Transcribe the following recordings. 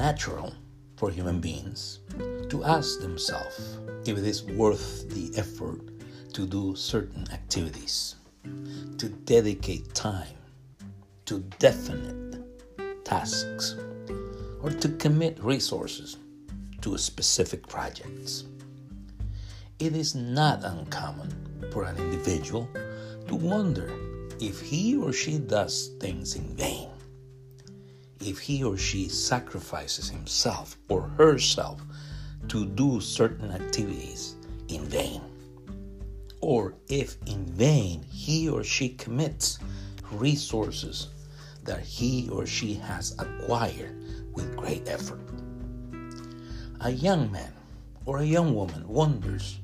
natural for human beings to ask themselves if it is worth the effort to do certain activities, to dedicate time to definite tasks, or to commit resources to specific projects. It is not uncommon for an individual to wonder if he or she does things in vain, if he or she sacrifices himself or herself to do certain activities in vain, or if in vain he or she commits resources that he or she has acquired with great effort. A young man or a young woman wonders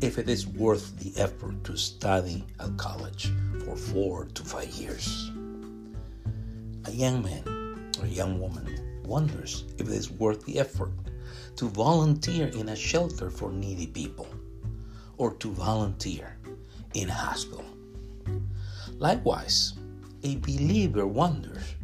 if it is worth the effort to study at college for four to five years. A young man a young woman wonders if it is worth the effort to volunteer in a shelter for needy people or to volunteer in a hospital. Likewise, a believer wonders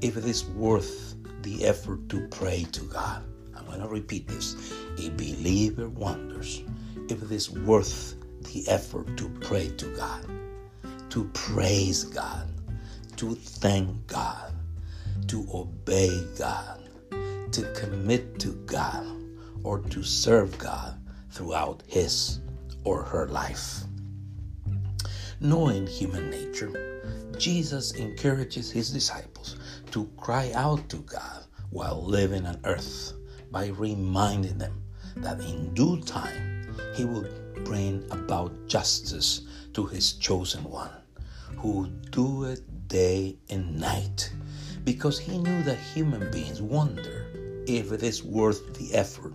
if it is worth the effort to pray to God. I'm going to repeat this. A believer wonders if it is worth the effort to pray to God, to praise God, to thank God, to obey God, to commit to God, or to serve God throughout his or her life. Knowing human nature, Jesus encourages his disciples to cry out to God while living on earth by reminding them that in due time he will bring about justice to his chosen one, who do it day and night, because he knew that human beings wonder if it is worth the effort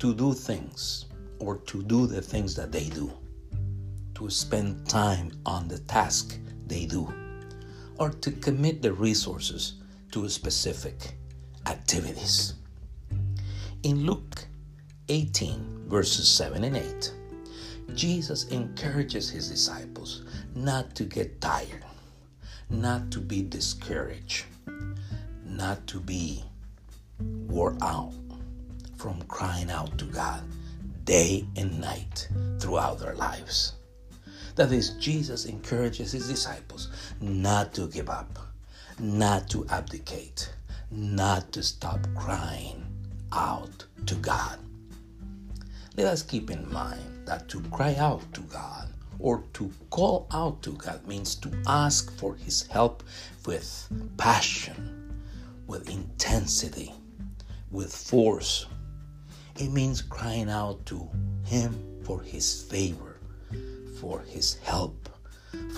to do things or to do the things that they do, to spend time on the task they do or to commit the resources to specific activities. In Luke 18, verses 7 and 8, Jesus encourages his disciples not to get tired, not to be discouraged, not to be wore out from crying out to God day and night throughout their lives. That is, Jesus encourages his disciples not to give up, not to abdicate, not to stop crying out to God. Let us keep in mind that to cry out to God or to call out to God means to ask for His help with passion, with intensity, with force. It means crying out to Him for His favor for his help,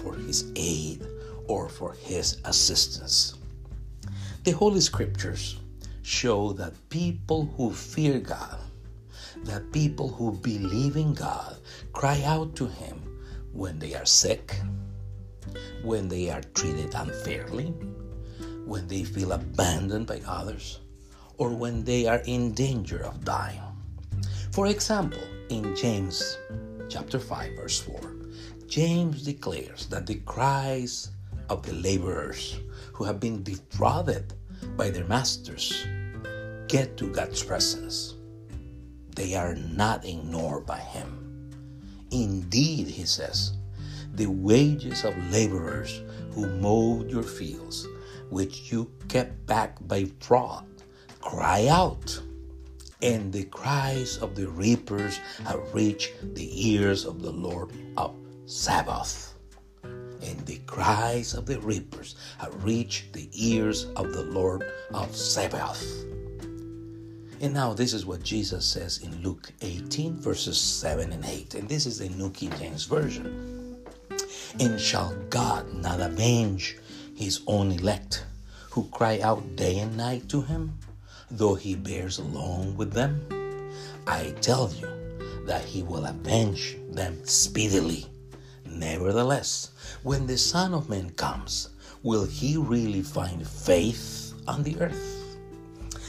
for his aid, or for his assistance. The Holy Scriptures show that people who fear God, that people who believe in God, cry out to Him when they are sick, when they are treated unfairly, when they feel abandoned by others, or when they are in danger of dying. For example, in James chapter 5 verse 4, James declares that the cries of the laborers who have been defrauded by their masters get to God's presence. They are not ignored by Him. Indeed, he says, the wages of laborers who mowed your fields, which you kept back by fraud, cry out and the cries of the reapers have reached the ears of the Lord of Sabaoth. And the cries of the reapers have reached the ears of the Lord of Sabaoth. And now, this is what Jesus says in Luke 18, verses 7 and 8. And this is the New King James Version. And shall God not avenge his own elect who cry out day and night to him? though he bears along with them? I tell you that he will avenge them speedily. Nevertheless, when the Son of Man comes, will he really find faith on the earth?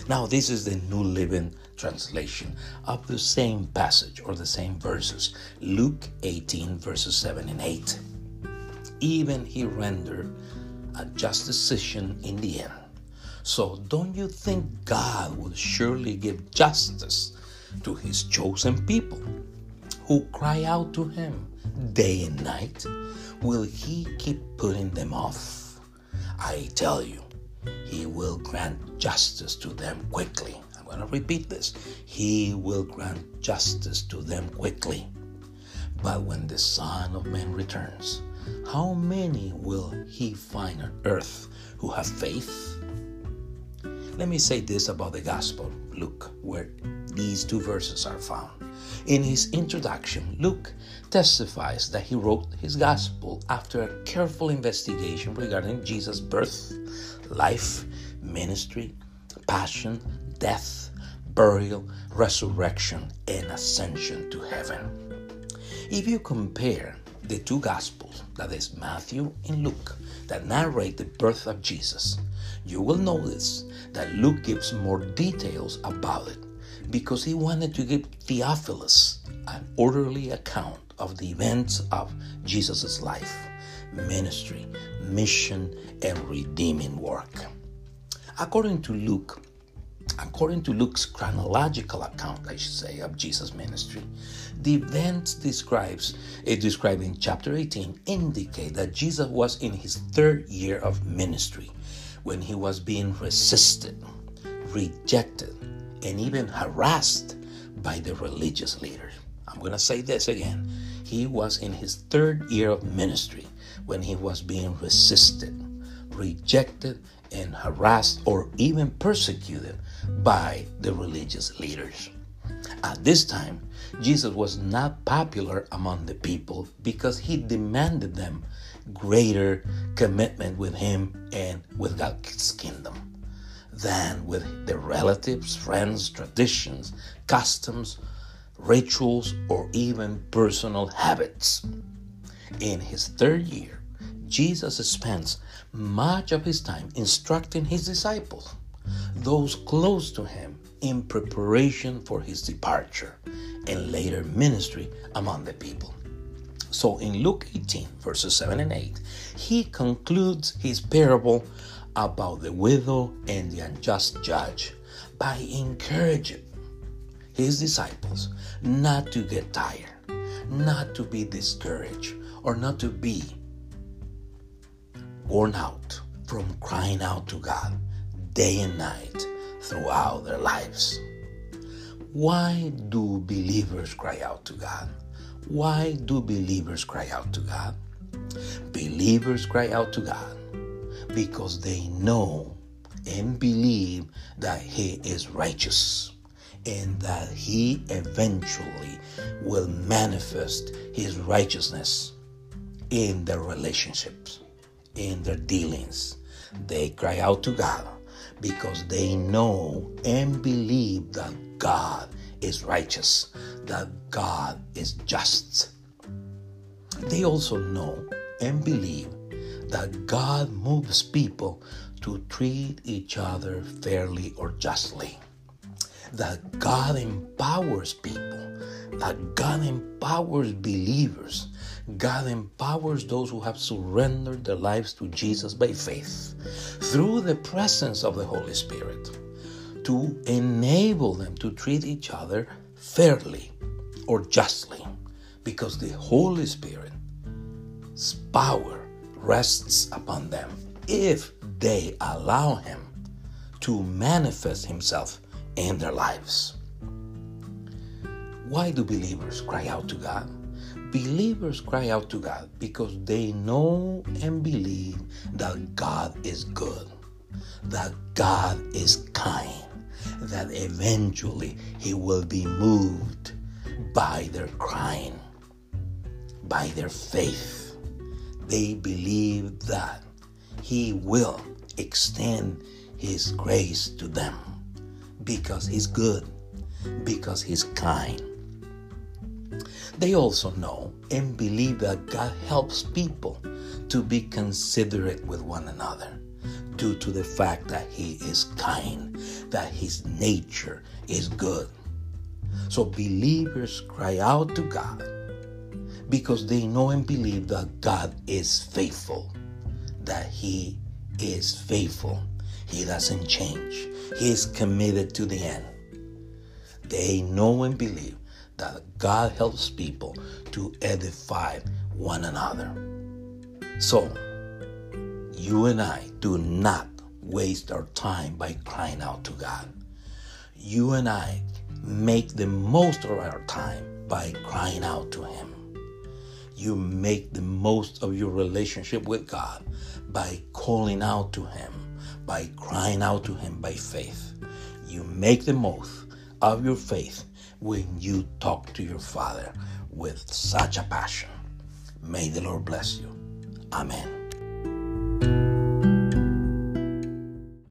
Now, this is the New Living Translation of the same passage or the same verses, Luke 18, verses 7 and 8. Even he rendered a just decision in the end So don't you think God will surely give justice to his chosen people who cry out to him day and night? Will he keep putting them off? I tell you, he will grant justice to them quickly. I'm going to repeat this. He will grant justice to them quickly. But when the Son of Man returns, how many will he find on earth who have faith? Let me say this about the Gospel, Luke, where these two verses are found. In his introduction, Luke testifies that he wrote his Gospel after a careful investigation regarding Jesus' birth, life, ministry, passion, death, burial, resurrection, and ascension to heaven. If you compare the two Gospels, that is Matthew and Luke, that narrate the birth of Jesus, you will notice that Luke gives more details about it because he wanted to give Theophilus an orderly account of the events of Jesus' life, ministry, mission, and redeeming work. According to Luke, according to Luke's chronological account, I should say, of Jesus' ministry, the events describes eh, it described in chapter 18 indicate that Jesus was in his third year of ministry when he was being resisted, rejected, and even harassed by the religious leaders. I'm going to say this again. He was in his third year of ministry when he was being resisted, rejected, and harassed or even persecuted by the religious leaders. At this time, Jesus was not popular among the people because he demanded them greater commitment with him and with God's kingdom than with their relatives, friends, traditions, customs, rituals, or even personal habits. In his third year, Jesus spends much of his time instructing his disciples, those close to him, in preparation for his departure and later ministry among the people. So in Luke 18, verses 7 and 8, he concludes his parable about the widow and the unjust judge by encouraging his disciples not to get tired, not to be discouraged, or not to be worn out from crying out to God day and night throughout their lives. Why do believers cry out to God? Why do believers cry out to God? Believers cry out to God because they know and believe that He is righteous and that He eventually will manifest His righteousness in their relationships, in their dealings. They cry out to God because they know and believe that God is righteous, that God is just. They also know and believe that God moves people to treat each other fairly or justly. That God empowers people, that God empowers believers, God empowers those who have surrendered their lives to Jesus by faith through the presence of the Holy Spirit to enable them to treat each other fairly or justly because the Holy Spirit's power rests upon them if they allow Him to manifest Himself in their lives. Why do believers cry out to God? Believers cry out to God because they know and believe that God is good, that God is kind, that eventually He will be moved by their crying, by their faith they believe that He will extend His grace to them because He's good, because He's kind. They also know and believe that God helps people to be considerate with one another due to the fact that He is kind, that His nature is good. So believers cry out to God because they know and believe that God is faithful, that He is faithful. He doesn't change. He is committed to the end. They know and believe that God helps people to edify one another. So, you and I do not waste our time by crying out to God. You and I make the most of our time by crying out to Him. You make the most of your relationship with God by calling out to Him, by crying out to Him by faith. You make the most of your faith when you talk to your Father with such a passion. May the Lord bless you. Amen.